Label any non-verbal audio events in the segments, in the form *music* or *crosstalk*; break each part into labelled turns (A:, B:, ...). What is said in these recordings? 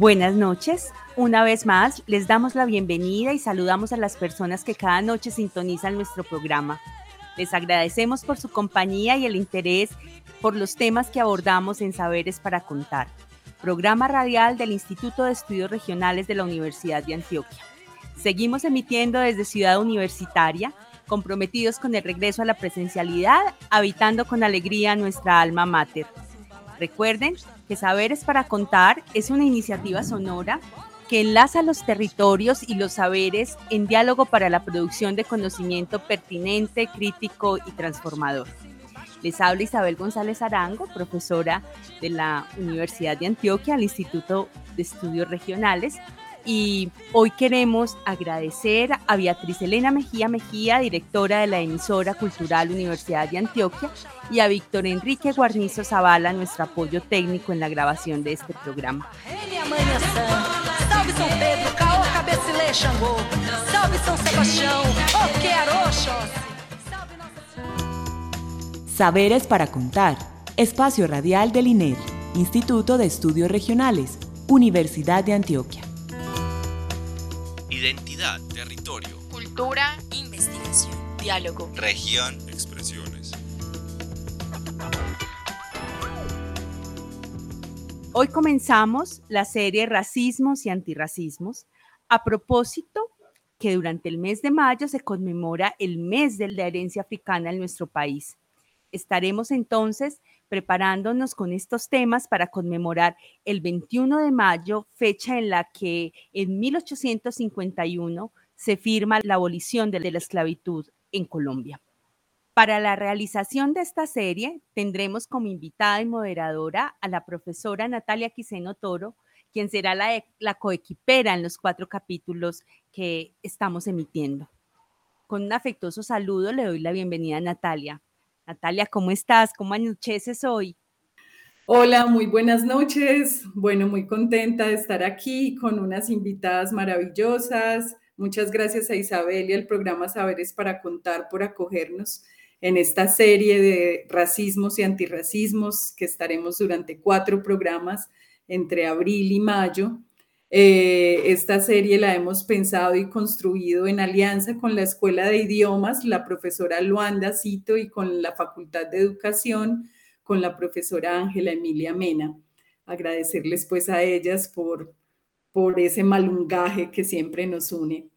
A: Buenas noches. Una vez más, les damos la bienvenida y saludamos a las personas que cada noche sintonizan nuestro programa. Les agradecemos por su compañía y el interés por los temas que abordamos en Saberes para Contar, programa radial del Instituto de Estudios Regionales de la Universidad de Antioquia. Seguimos emitiendo desde Ciudad Universitaria, comprometidos con el regreso a la presencialidad, habitando con alegría nuestra alma mater. Recuerden que Saberes para Contar es una iniciativa sonora que enlaza los territorios y los saberes en diálogo para la producción de conocimiento pertinente, crítico y transformador. Les habla Isabel González Arango, profesora de la Universidad de Antioquia, al Instituto de Estudios Regionales. Y hoy queremos agradecer a Beatriz Elena Mejía Mejía, directora de la emisora cultural Universidad de Antioquia, y a Víctor Enrique Guarnizo Zavala, nuestro apoyo técnico en la grabación de este programa.
B: Saberes para contar. Espacio Radial del INER. Instituto de Estudios Regionales. Universidad de Antioquia.
C: Identidad, territorio,
D: Cultura, investigación, diálogo.
C: región, expresiones.
A: Hoy comenzamos la serie Racismos y Antirracismos a propósito que durante el mes de mayo se conmemora el mes de la herencia africana en nuestro país. Estaremos entonces preparándonos con estos temas para conmemorar el 21 de mayo, fecha en la que en 1851 se firma la abolición de la esclavitud en Colombia. Para la realización de esta serie tendremos como invitada y moderadora a la profesora Natalia Quiseno Toro, quien será la, e- la coequipera en los cuatro capítulos que estamos emitiendo. Con un afectuoso saludo le doy la bienvenida a Natalia. Natalia, ¿cómo estás? ¿Cómo anocheces hoy?
E: Hola, muy buenas noches. Bueno, muy contenta de estar aquí con unas invitadas maravillosas. Muchas gracias a Isabel y al programa Saberes para Contar por acogernos en esta serie de racismos y antirracismos que estaremos durante cuatro programas entre abril y mayo. Eh, esta serie la hemos pensado y construido en alianza con la Escuela de Idiomas, la profesora Luanda Cito y con la Facultad de Educación, con la profesora Ángela Emilia Mena. Agradecerles pues a ellas por, por ese malungaje que siempre nos une.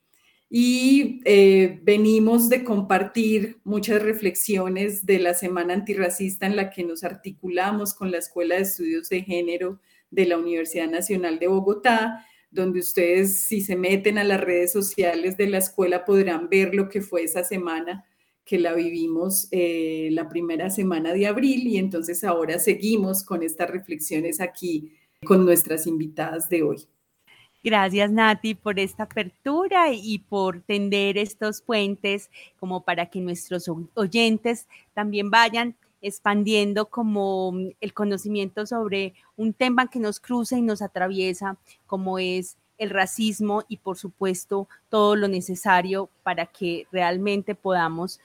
E: Y eh, venimos de compartir muchas reflexiones de la Semana Antirracista en la que nos articulamos con la Escuela de Estudios de Género de la Universidad Nacional de Bogotá, donde ustedes si se meten a las redes sociales de la escuela podrán ver lo que fue esa semana que la vivimos eh, la primera semana de abril y entonces ahora seguimos con estas reflexiones aquí con nuestras invitadas de hoy.
A: Gracias, Nati, por esta apertura y por tender estos puentes como para que nuestros oyentes también vayan expandiendo como mm, el conocimiento sobre un tema que nos cruza y nos atraviesa, como es el racismo y por supuesto todo lo necesario para que realmente podamos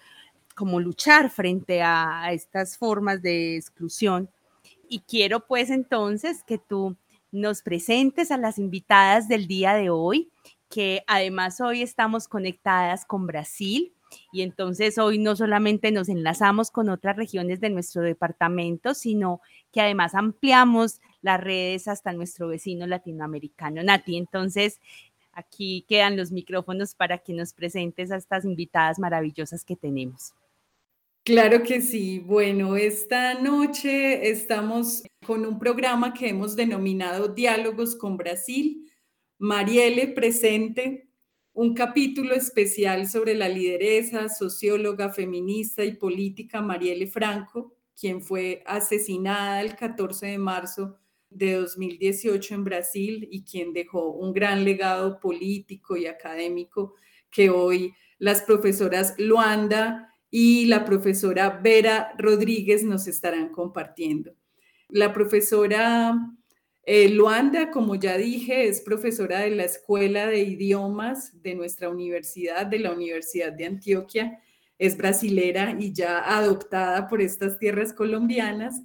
A: como luchar frente a, a estas formas de exclusión. Y quiero pues entonces que tú nos presentes a las invitadas del día de hoy, que además hoy estamos conectadas con Brasil y entonces hoy no solamente nos enlazamos con otras regiones de nuestro departamento, sino que además ampliamos las redes hasta nuestro vecino latinoamericano. Nati, entonces Aquí quedan los micrófonos para que nos presentes a estas invitadas maravillosas que tenemos.
E: Claro que sí. Bueno, esta noche estamos con un programa que hemos denominado Diálogos con Brasil. Marielle presente, un capítulo especial sobre la lideresa, socióloga, feminista y política Marielle Franco, quien fue asesinada el 14 de marzo de 2018 en Brasil y quien dejó un gran legado político y académico que hoy las profesoras Luanda y la profesora Vera Rodríguez nos estarán compartiendo. La profesora eh, Luanda, como ya dije, es profesora de la Escuela de Idiomas de nuestra universidad, de la Universidad de Antioquia. Es brasilera y ya adoptada por estas tierras colombianas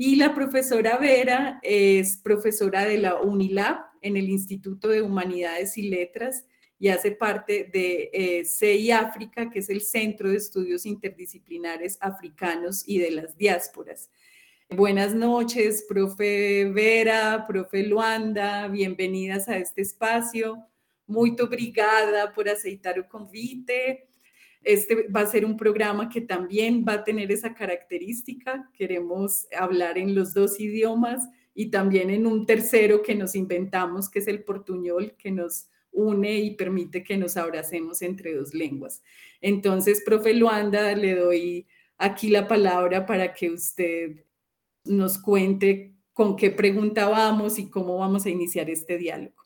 E: y la profesora Vera es profesora de la UNILAB en el Instituto de Humanidades y Letras y hace parte de eh, CEI África, que es el Centro de Estudios Interdisciplinares Africanos y de las Diásporas. Buenas noches, profe Vera, profe Luanda, bienvenidas a este espacio. Muy obrigada por aceitar el convite. Este va a ser un programa que también va a tener esa característica. Queremos hablar en los dos idiomas y también en un tercero que nos inventamos, que es el portuñol, que nos une y permite que nos abracemos entre dos lenguas. Entonces, profe Luanda, le doy aquí la palabra para que usted nos cuente con qué pregunta vamos y cómo vamos a iniciar este diálogo.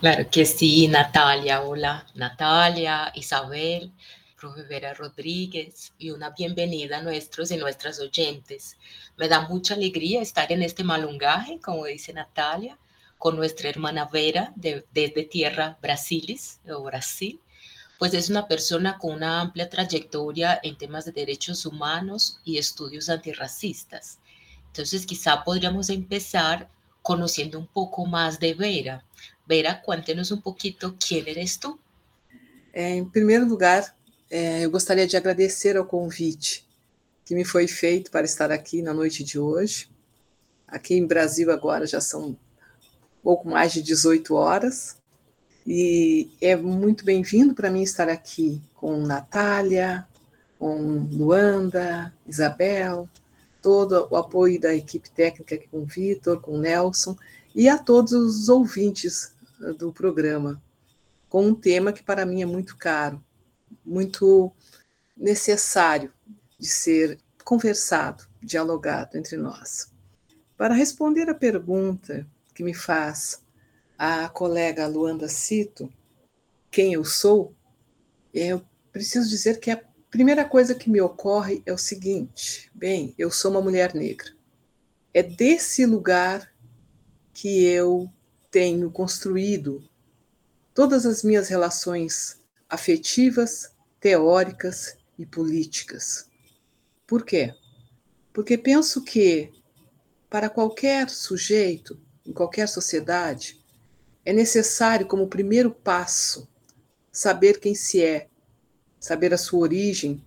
F: Claro que sí, Natalia. Hola, Natalia, Isabel, profe Vera Rodríguez y una bienvenida a nuestros y nuestras oyentes. Me da mucha alegría estar en este malungaje, como dice Natalia, con nuestra hermana Vera de, desde Tierra Brasilis o Brasil, pues es una persona con una amplia trayectoria en temas de derechos humanos y estudios antirracistas. Entonces quizá podríamos empezar conociendo un poco más de Vera. Vera, cuéntenos um pouquinho quem eres.
G: É, em primeiro lugar, eu gostaria de agradecer ao convite que me foi feito para estar aqui na noite de hoje. Aqui em Brasil agora já são pouco mais de 18 horas e é muito bem-vindo para mim estar aqui com Natália, com Luanda, Isabel, todo o apoio da equipe técnica com o Vitor, com o Nelson e a todos os ouvintes do programa, com um tema que para mim é muito caro, muito necessário de ser conversado, dialogado entre nós. Para responder a pergunta que me faz a colega Luanda Cito, quem eu sou, eu preciso dizer que a primeira coisa que me ocorre é o seguinte: bem, eu sou uma mulher negra. É desse lugar que eu tenho construído todas as minhas relações afetivas, teóricas e políticas. Por quê? Porque penso que, para qualquer sujeito, em qualquer sociedade, é necessário, como primeiro passo, saber quem se é, saber a sua origem,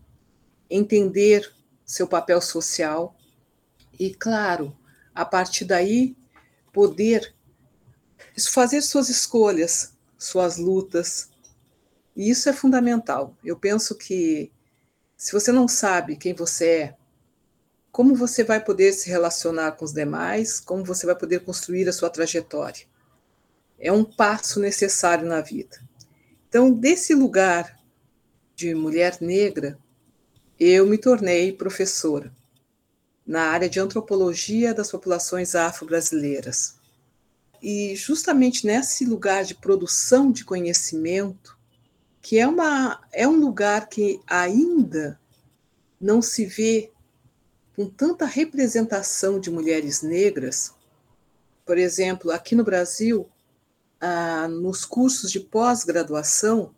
G: entender seu papel social e, claro, a partir daí, poder fazer suas escolhas, suas lutas. E isso é fundamental. Eu penso que se você não sabe quem você é, como você vai poder se relacionar com os demais, como você vai poder construir a sua trajetória. É um passo necessário na vida. Então, desse lugar de mulher negra, eu me tornei professora na área de antropologia das populações afro-brasileiras. E justamente nesse lugar de produção de conhecimento, que é, uma, é um lugar que ainda não se vê com tanta representação de mulheres negras, por exemplo, aqui no Brasil, ah, nos cursos de pós-graduação,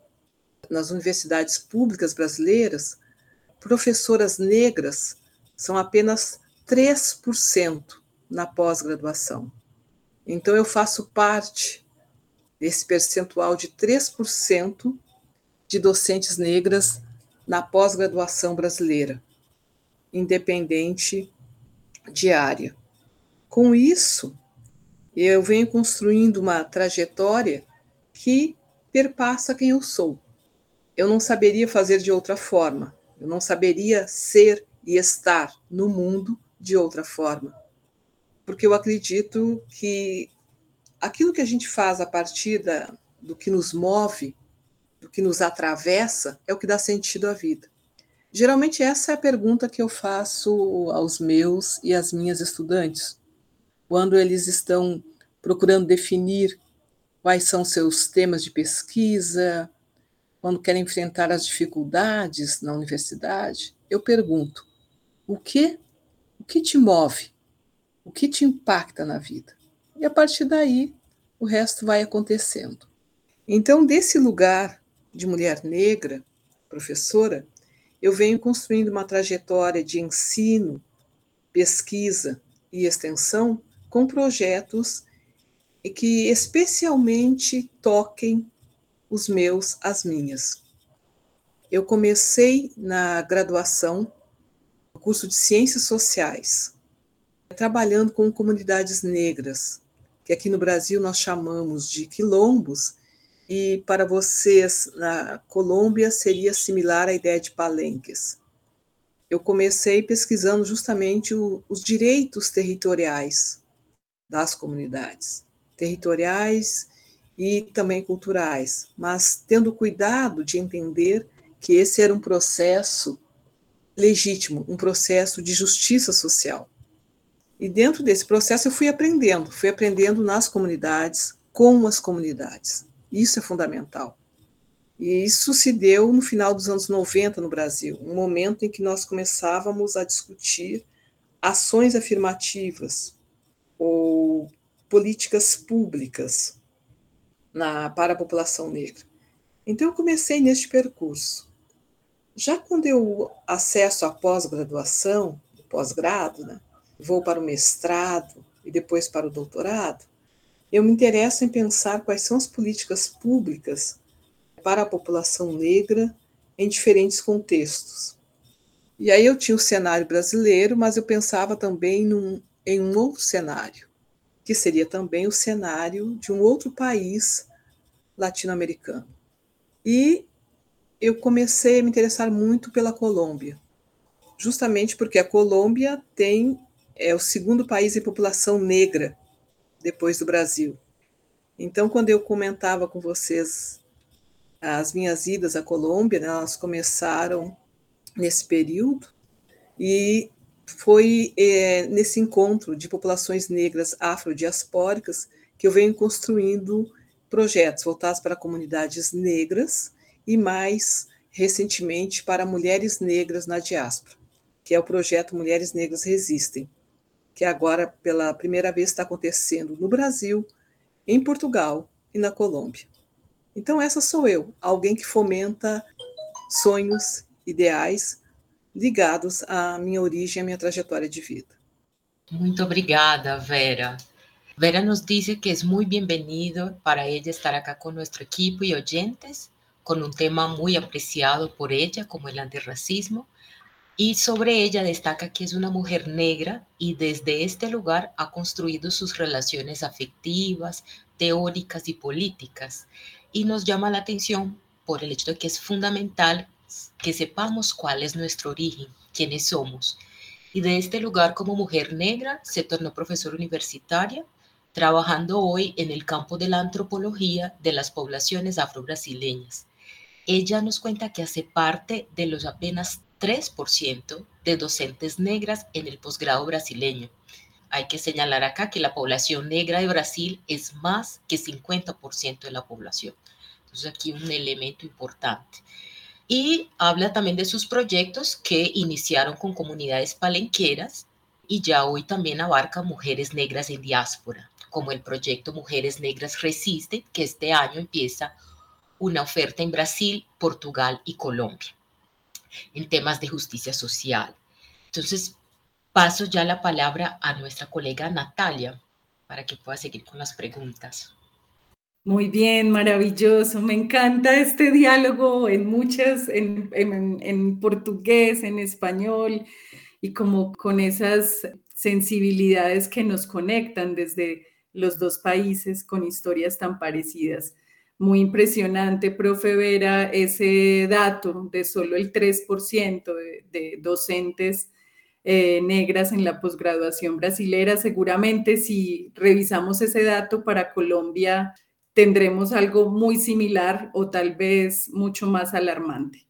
G: nas universidades públicas brasileiras, professoras negras são apenas 3% na pós-graduação. Então, eu faço parte desse percentual de 3% de docentes negras na pós-graduação brasileira, independente de área. Com isso, eu venho construindo uma trajetória que perpassa quem eu sou. Eu não saberia fazer de outra forma. Eu não saberia ser e estar no mundo de outra forma. Porque eu acredito que aquilo que a gente faz a partir da, do que nos move, do que nos atravessa, é o que dá sentido à vida. Geralmente, essa é a pergunta que eu faço aos meus e às minhas estudantes, quando eles estão procurando definir quais são seus temas de pesquisa, quando querem enfrentar as dificuldades na universidade, eu pergunto: o que o que te move? O que te impacta na vida? E a partir daí, o resto vai acontecendo. Então, desse lugar de mulher negra, professora, eu venho construindo uma trajetória de ensino, pesquisa e extensão com projetos que especialmente toquem os meus, as minhas. Eu comecei na graduação, no curso de Ciências Sociais, trabalhando com comunidades negras, que aqui no Brasil nós chamamos de quilombos, e para vocês na Colômbia seria similar à ideia de palenques. Eu comecei pesquisando justamente o, os direitos territoriais das comunidades, territoriais e também culturais, mas tendo cuidado de entender que esse era um processo legítimo, um processo de justiça social. E dentro desse processo eu fui aprendendo, fui aprendendo nas comunidades, com as comunidades. Isso é fundamental. E isso se deu no final dos anos 90 no Brasil, um momento em que nós começávamos a discutir ações afirmativas ou políticas públicas na, para a população negra. Então, eu comecei neste percurso. Já quando eu acesso à pós-graduação, pós-grado, né, vou para o mestrado e depois para o doutorado, eu me interesso em pensar quais são as políticas públicas para a população negra em diferentes contextos. E aí eu tinha o cenário brasileiro, mas eu pensava também num, em um outro cenário, que seria também o cenário de um outro país latino-americano. E eu comecei a me interessar muito pela Colômbia, justamente porque a Colômbia tem é o segundo país em população negra depois do Brasil. Então, quando eu comentava com vocês as minhas idas à Colômbia, né, elas começaram nesse período e foi é, nesse encontro de populações negras afrodiaspóricas que eu venho construindo projetos voltados para comunidades negras e mais recentemente para mulheres negras na diáspora, que é o projeto Mulheres Negras Resistem, que agora pela primeira vez está acontecendo no Brasil, em Portugal e na Colômbia. Então essa sou eu, alguém que fomenta sonhos, ideais ligados à minha origem, à minha trajetória de vida.
F: Muito obrigada, Vera. Vera nos dice que es muy bienvenido para ella estar acá con nuestro equipo y oyentes, con un tema muy apreciado por ella como el antirracismo. Y sobre ella destaca que es una mujer negra y desde este lugar ha construido sus relaciones afectivas, teóricas y políticas. Y nos llama la atención por el hecho de que es fundamental que sepamos cuál es nuestro origen, quiénes somos. Y de este lugar como mujer negra se tornó profesora universitaria, trabajando hoy en el campo de la antropología de las poblaciones afro-brasileñas. Ella nos cuenta que hace parte de los apenas 3% de docentes negras en el posgrado brasileño. Hay que señalar acá que la población negra de Brasil es más que 50% de la población. Entonces aquí un elemento importante. Y habla también de sus proyectos que iniciaron con comunidades palenqueras y ya hoy también abarca mujeres negras en diáspora, como el proyecto Mujeres Negras Resisten, que este año empieza una oferta en Brasil, Portugal y Colombia en temas de justicia social. Entonces, paso ya la palabra a nuestra colega Natalia para que pueda seguir con las preguntas.
E: Muy bien, maravilloso. Me encanta este diálogo en muchas, en, en, portugués, en español, y como con esas sensibilidades que nos conectan desde los dos países con historias tan parecidas. muy impresionante, profe Vera, ese dato de solo el 3% de, de docentes eh, negras en la posgraduación brasilera. Seguramente si revisamos ese dato para Colombia, tendremos algo muy similar o tal vez mucho más alarmante.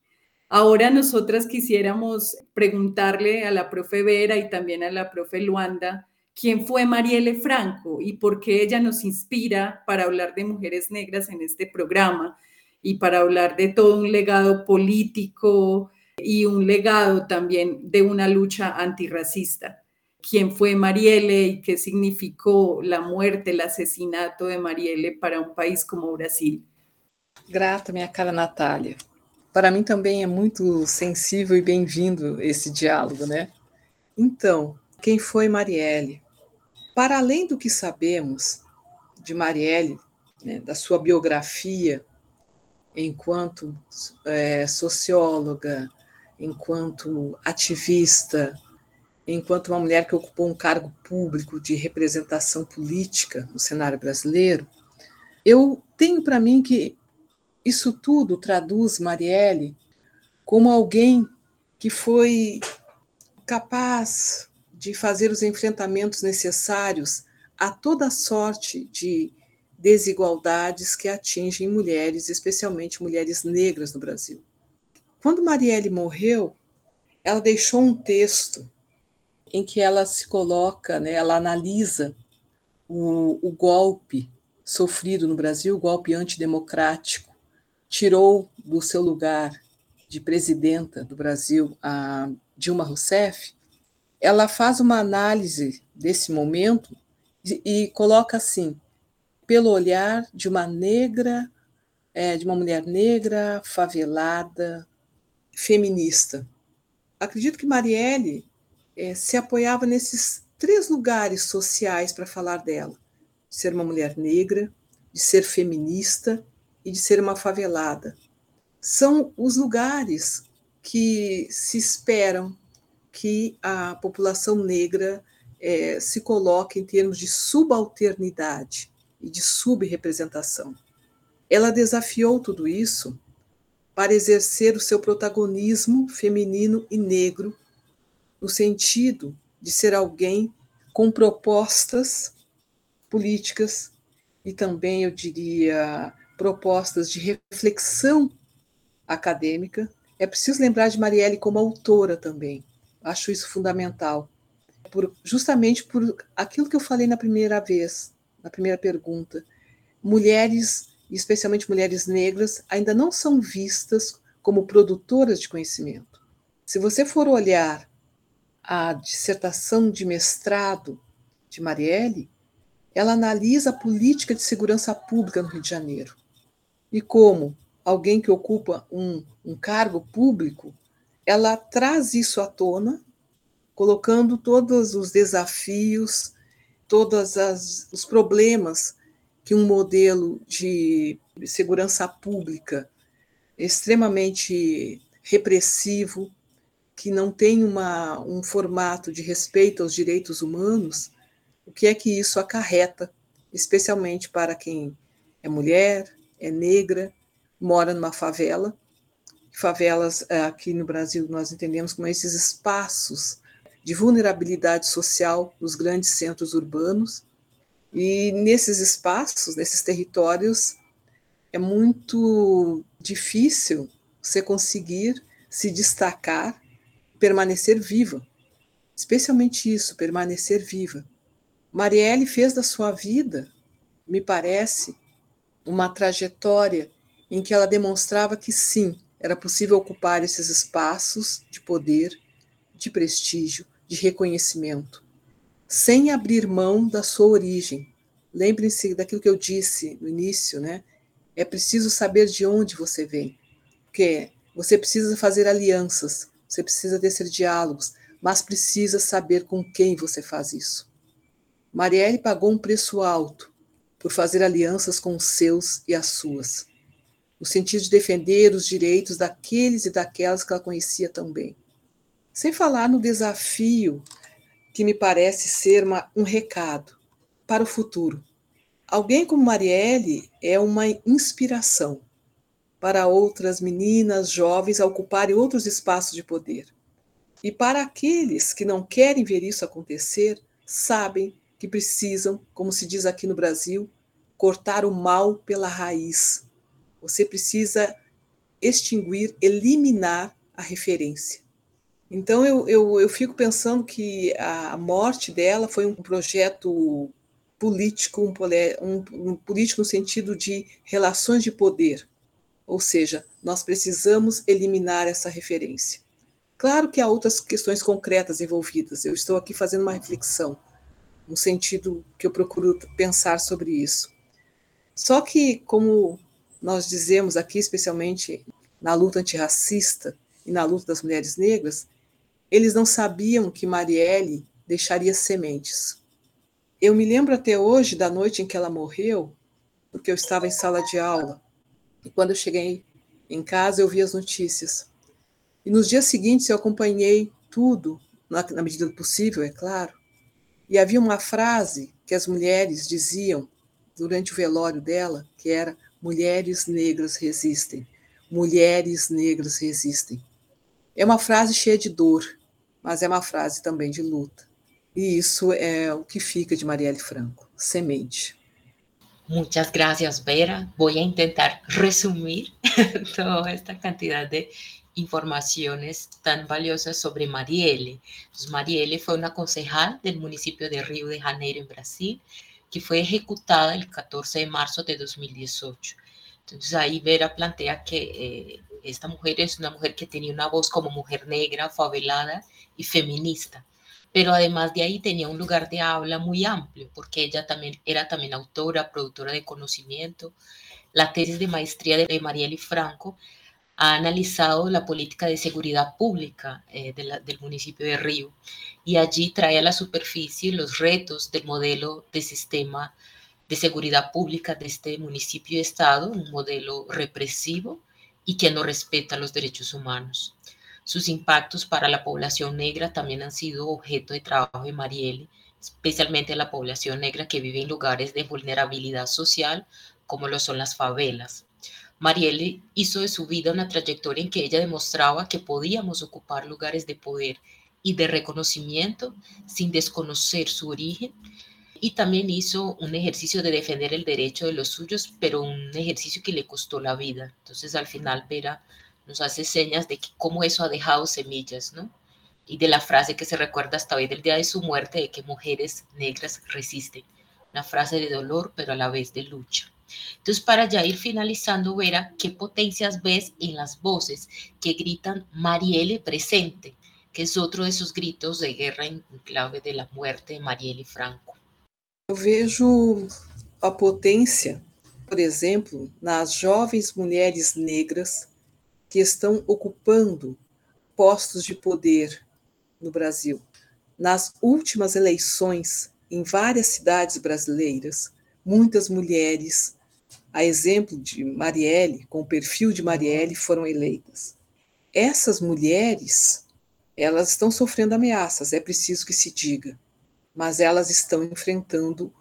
E: Ahora nosotras quisiéramos preguntarle a la profe Vera y también a la profe Luanda, ¿quién fue Marielle Franco y por qué ella nos inspira para hablar de mujeres negras en este programa y para hablar de todo un legado político, y un legado también de una lucha antirracista. ¿Quién fue Marielle y qué significó la muerte, el asesinato de Marielle para um país como Brasil?
G: Grata, minha cara Natália. Para mim também é muito sensível e bem-vindo esse diálogo, né? Então, quem foi Marielle? Para além do que sabemos de Marielle, né, da sua biografia enquanto é, socióloga, enquanto ativista, enquanto uma mulher que ocupou um cargo público de representação política no cenário brasileiro, eu tenho para mim que isso tudo traduz Marielle como alguém que foi capaz de fazer os enfrentamentos necessários a toda sorte de desigualdades que atingem mulheres, especialmente mulheres negras no Brasil. Quando Marielle morreu, ela deixou um texto em que ela se coloca, né, ela analisa o, o golpe sofrido no Brasil, o golpe antidemocrático, tirou do seu lugar de presidenta do Brasil a Dilma Rousseff, ela faz uma análise desse momento e, e coloca assim, pelo olhar de uma negra, é, de uma mulher negra, favelada, feminista. Acredito que Marielle é, se apoiava nesses três lugares sociais para falar dela: de ser uma mulher negra, de ser feminista e de ser uma favelada. São os lugares que se esperam que a população negra é, se coloque em termos de subalternidade e de subrepresentação. Ela desafiou tudo isso para exercer o seu protagonismo feminino e negro, no sentido de ser alguém com propostas políticas e também, eu diria, propostas de reflexão acadêmica. É preciso lembrar de Marielle como autora também. Acho isso fundamental. Por, justamente por aquilo que eu falei na primeira vez, na primeira pergunta. Mulheres especialmente mulheres negras, ainda não são vistas como produtoras de conhecimento. Se você for olhar a dissertação de mestrado de Marielle, ela analisa a política de segurança pública no Rio de Janeiro. E como alguém que ocupa um, um cargo público, ela traz isso à tona, colocando todos os desafios, todos os problemas que um modelo de segurança pública extremamente repressivo, que não tem uma, um formato de respeito aos direitos humanos, o que é que isso acarreta, especialmente para quem é mulher, é negra, mora numa favela. Favelas eh, aqui no Brasil nós entendemos como esses espaços de vulnerabilidade social nos grandes centros urbanos, e nesses espaços, nesses territórios, é muito difícil você conseguir se destacar, permanecer viva. Especialmente isso, permanecer viva. Marielle fez da sua vida, me parece, uma trajetória em que ela demonstrava que sim, era possível ocupar esses espaços de poder, de prestígio, de reconhecimento sem abrir mão da sua origem. Lembrem-se daquilo que eu disse no início, né? É preciso saber de onde você vem, porque você precisa fazer alianças, você precisa descer diálogos, mas precisa saber com quem você faz isso. Marielle pagou um preço alto por fazer alianças com os seus e as suas, no sentido de defender os direitos daqueles e daquelas que ela conhecia tão bem. Sem falar no desafio que me parece ser uma, um recado para o futuro. Alguém como Marielle é uma inspiração para outras meninas jovens ocuparem outros espaços de poder. E para aqueles que não querem ver isso acontecer, sabem que precisam, como se diz aqui no Brasil, cortar o mal pela raiz. Você precisa extinguir, eliminar a referência. Então eu, eu, eu fico pensando que a morte dela foi um projeto político, um, um, um político no sentido de relações de poder. Ou seja, nós precisamos eliminar essa referência. Claro que há outras questões concretas envolvidas. Eu estou aqui fazendo uma reflexão, no sentido que eu procuro pensar sobre isso. Só que, como nós dizemos aqui, especialmente na luta antirracista e na luta das mulheres negras, eles não sabiam que Marielle deixaria sementes. Eu me lembro até hoje da noite em que ela morreu, porque eu estava em sala de aula. E quando eu cheguei em casa, eu vi as notícias. E nos dias seguintes eu acompanhei tudo, na, na medida do possível, é claro. E havia uma frase que as mulheres diziam durante o velório dela, que era: mulheres negras resistem, mulheres negras resistem. É uma frase cheia de dor, mas é uma frase também de luta. E isso é o que fica de Marielle Franco, semente.
F: Muchas gracias, Vera. Voy a intentar *laughs* resumir *laughs* toda esta cantidad de informaciones tan valiosas sobre Marielle. Entonces, Marielle fue una concejal del municipio de Río de Janeiro, en Brasil, que fue ejecutada el 14 de marzo de 2018. Entonces ahí Vera plantea que eh, esta mujer es una mujer que tenía una voz como mujer negra, favelada y feminista. Pero además de ahí tenía un lugar de habla muy amplio, porque ella también era también autora, productora de conocimiento. La tesis de maestría de Marielle Franco ha analizado la política de seguridad pública eh, del municipio de Río y allí trae a la superficie los retos del modelo de sistema de seguridad pública de este municipio y estado, un modelo represivo y que no respeta los derechos humanos. Sus impactos para la población negra también han sido objeto de trabajo de Marielle, especialmente la población negra que vive en lugares de vulnerabilidad social como lo son las favelas. Marielle hizo de su vida una trayectoria en que ella demostraba que podíamos ocupar lugares de poder y de reconocimiento sin desconocer su origen y también hizo un ejercicio de defender el derecho de los suyos, pero un ejercicio que le costó la vida. Entonces al final Vera nos hace señas de cómo eso ha dejado semillas, ¿no? Y de la frase que se recuerda hasta hoy del día de su muerte de que mujeres negras resisten. Una frase de dolor, pero a la vez de lucha. Entonces, para ya ir finalizando, Vera, ¿qué potencias ves en las voces que gritan Marielle presente, que es otro de esos gritos de guerra en clave de la muerte de Marielle Franco?
G: Eu vejo a potência, por exemplo, nas jovens mulheres negras que estão ocupando postos de poder no Brasil. Nas últimas eleições, em várias cidades brasileiras, muitas mulheres a exemplo de Marielle, com o perfil de Marielle, foram eleitas. Essas mulheres, elas estão sofrendo ameaças, é preciso que se diga, mas elas estão enfrentando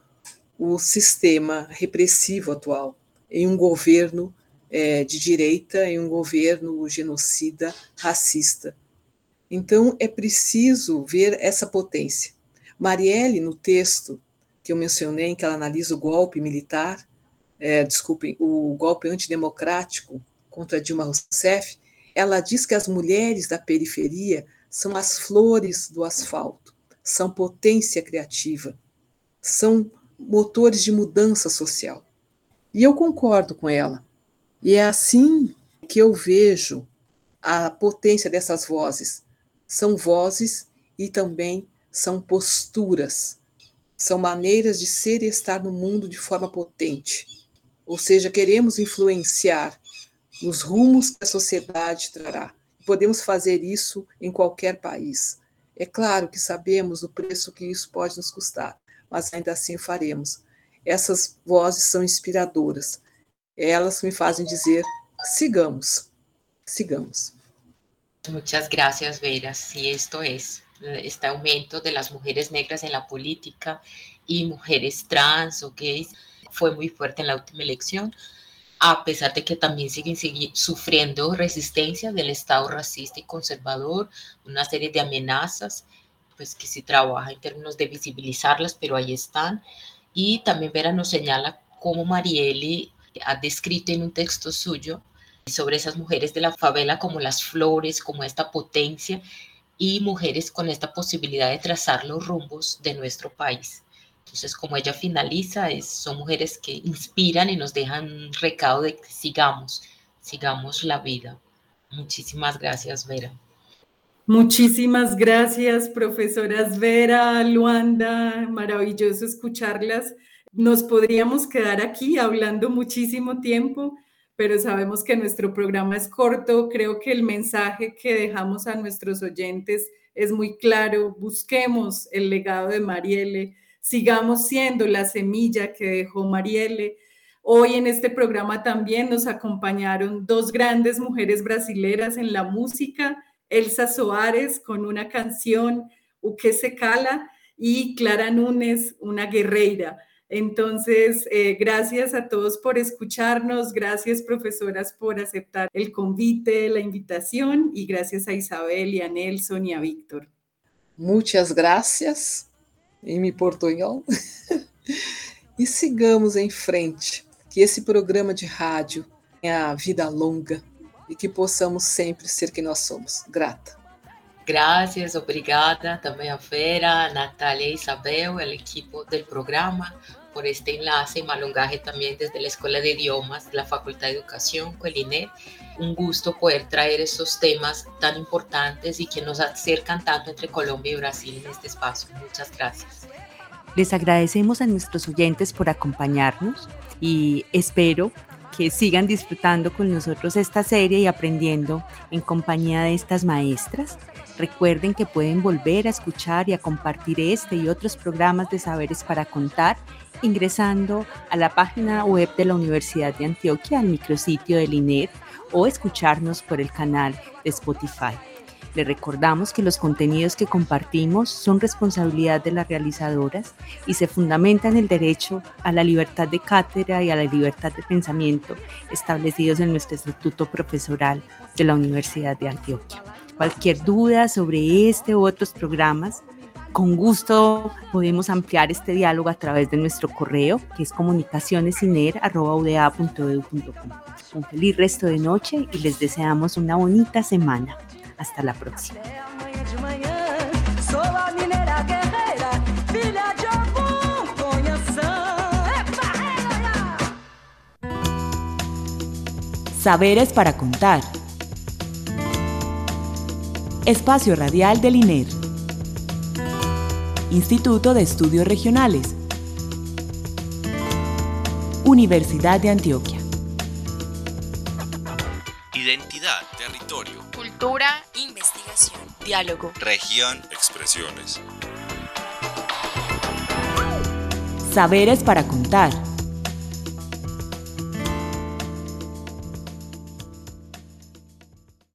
G: o sistema repressivo atual, em um governo é, de direita, em um governo genocida, racista. Então, é preciso ver essa potência. Marielle, no texto que eu mencionei, em que ela analisa o golpe militar, é, desculpem, o golpe antidemocrático contra Dilma Rousseff, ela diz que as mulheres da periferia são as flores do asfalto, são potência criativa, são motores de mudança social. E eu concordo com ela. E é assim que eu vejo a potência dessas vozes. São vozes e também são posturas, são maneiras de ser e estar no mundo de forma potente ou seja, queremos influenciar nos rumos que a sociedade trará. Podemos fazer isso em qualquer país. É claro que sabemos o preço que isso pode nos custar, mas ainda assim faremos. Essas vozes são inspiradoras. Elas me fazem dizer: sigamos, sigamos.
F: Muchas gracias, Vera. Sí, esto es este aumento de las mujeres negras en la política y mujeres trans o gays fue muy fuerte en la última elección, a pesar de que también siguen, sufriendo resistencia del Estado racista y conservador, una serie de amenazas, pues que se trabaja en términos de visibilizarlas, pero ahí están. Y también Vera nos señala cómo Marieli ha descrito en un texto suyo sobre esas mujeres de la favela como las flores, como esta potencia y mujeres con esta posibilidad de trazar los rumbos de nuestro país. Entonces, como ella finaliza, es, son mujeres que inspiran y nos dejan un recado de que sigamos, sigamos la vida. Muchísimas gracias, Vera.
E: Muchísimas gracias, profesoras Vera, Luanda, maravilloso escucharlas. Nos podríamos quedar aquí hablando muchísimo tiempo, pero sabemos que nuestro programa es corto. Creo que el mensaje que dejamos a nuestros oyentes es muy claro. Busquemos el legado de Marielle, sigamos siendo la semilla que dejó Marielle. Hoy en este programa también nos acompañaron dos grandes mujeres brasileras en la música, Elsa Soares con una canción, Uque se cala, y Clara Núñez, una guerreira. Entonces, eh, gracias a todos por escucharnos, gracias profesoras por aceptar el convite, la invitación y gracias a Isabel y a Nelson y a Víctor.
G: Muchas gracias em mi portunhol. *laughs* e sigamos em frente, que esse programa de rádio tenha vida longa e que possamos sempre ser quem nós somos. Grata.
F: Gracias, obrigada também a Vera, Natália e Isabel, o equipo do programa. Por este enlace y malongaje también desde la Escuela de Idiomas la Facultad de Educación, COELINET. Un gusto poder traer estos temas tan importantes y que nos acercan tanto entre Colombia y Brasil en este espacio. Muchas gracias.
A: Les agradecemos a nuestros oyentes por acompañarnos y espero que sigan disfrutando con nosotros esta serie y aprendiendo en compañía de estas maestras. Recuerden que pueden volver a escuchar y a compartir este y otros programas de saberes para contar ingresando a la página web de la Universidad de Antioquia, al micrositio del INER o escucharnos por el canal de Spotify. Le recordamos que los contenidos que compartimos son responsabilidad de las realizadoras y se fundamentan en el derecho a la libertad de cátedra y a la libertad de pensamiento establecidos en nuestro estatuto profesoral de la Universidad de Antioquia. Cualquier duda sobre este u otros programas, con gusto podemos ampliar este diálogo a través de nuestro correo, que es comunicacionesiner.uda.edu.com. Un feliz resto de noche y les deseamos una bonita semana. Hasta la próxima.
B: Saberes para contar. Espacio Radial del INER. Instituto de Estudios Regionales. Universidad de Antioquia.
C: Identidad, territorio,
D: Cultura, diálogo.
C: región, expresiones.
B: Saberes para contar.